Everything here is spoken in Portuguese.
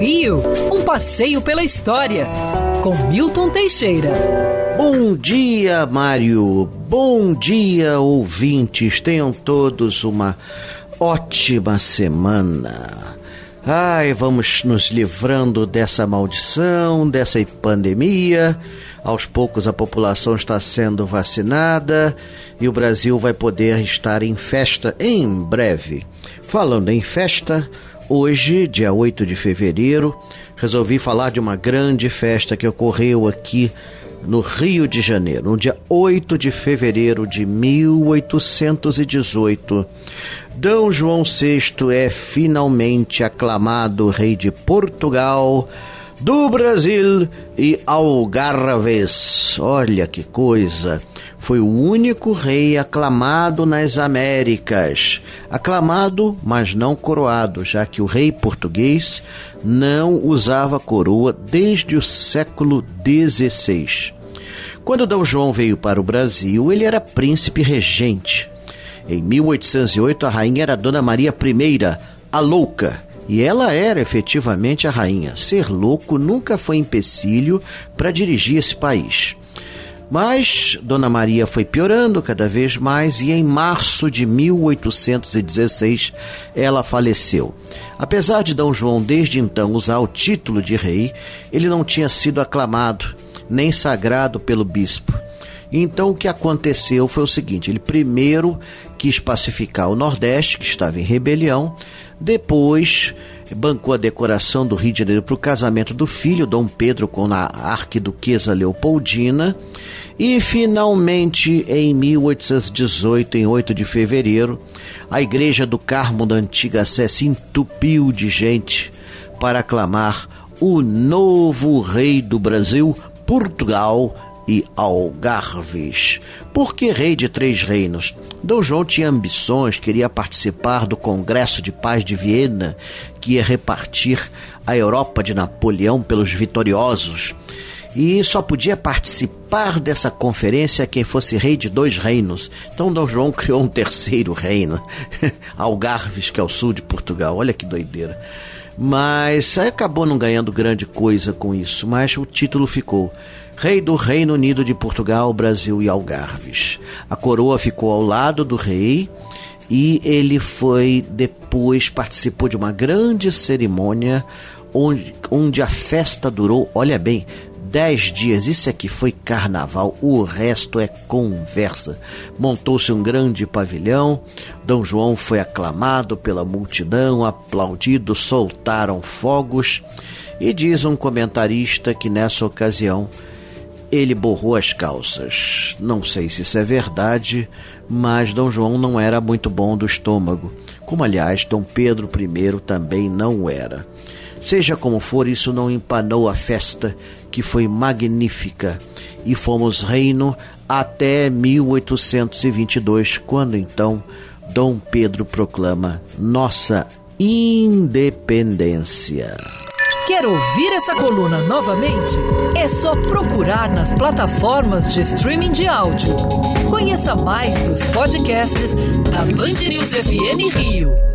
Rio, um passeio pela história, com Milton Teixeira. Bom dia, Mário. Bom dia, ouvintes. Tenham todos uma ótima semana. Ai, vamos nos livrando dessa maldição, dessa pandemia. Aos poucos a população está sendo vacinada e o Brasil vai poder estar em festa em breve. Falando em festa, hoje, dia 8 de fevereiro, resolvi falar de uma grande festa que ocorreu aqui no Rio de Janeiro, no dia 8 de fevereiro de 1818. D. João VI é finalmente aclamado rei de Portugal, do Brasil e Algarves. Olha que coisa! Foi o único rei aclamado nas Américas. Aclamado, mas não coroado, já que o rei português não usava coroa desde o século XVI. Quando D. João veio para o Brasil, ele era príncipe regente. Em 1808, a rainha era Dona Maria I, a Louca, e ela era efetivamente a rainha. Ser louco nunca foi empecilho para dirigir esse país. Mas Dona Maria foi piorando cada vez mais e em março de 1816 ela faleceu. Apesar de D. João desde então usar o título de rei, ele não tinha sido aclamado nem sagrado pelo bispo. Então o que aconteceu foi o seguinte: ele primeiro quis pacificar o Nordeste, que estava em rebelião, depois bancou a decoração do Rio de Janeiro para o casamento do filho, Dom Pedro, com a arquiduquesa Leopoldina, e finalmente, em 1818, em 8 de fevereiro, a igreja do Carmo da Antiga Sé se entupiu de gente para aclamar o novo rei do Brasil, Portugal e Algarves. Por que rei de três reinos? Dom João tinha ambições, queria participar do Congresso de Paz de Viena, que ia repartir a Europa de Napoleão pelos vitoriosos. E só podia participar dessa conferência quem fosse rei de dois reinos. Então Dom João criou um terceiro reino, Algarves, que é o sul de Portugal. Olha que doideira. Mas acabou não ganhando grande coisa com isso, mas o título ficou rei do Reino Unido de Portugal, Brasil e Algarves. A coroa ficou ao lado do rei e ele foi depois participou de uma grande cerimônia onde, onde a festa durou, olha bem, dez dias. Isso aqui foi carnaval, o resto é conversa. Montou-se um grande pavilhão, Dom João foi aclamado pela multidão, aplaudido, soltaram fogos. E diz um comentarista que nessa ocasião ele borrou as calças. Não sei se isso é verdade, mas Dom João não era muito bom do estômago, como aliás Dom Pedro I também não era. Seja como for, isso não empanou a festa, que foi magnífica, e fomos reino até 1822, quando então Dom Pedro proclama nossa independência. Quer ouvir essa coluna novamente? É só procurar nas plataformas de streaming de áudio. Conheça mais dos podcasts da Band News FM Rio.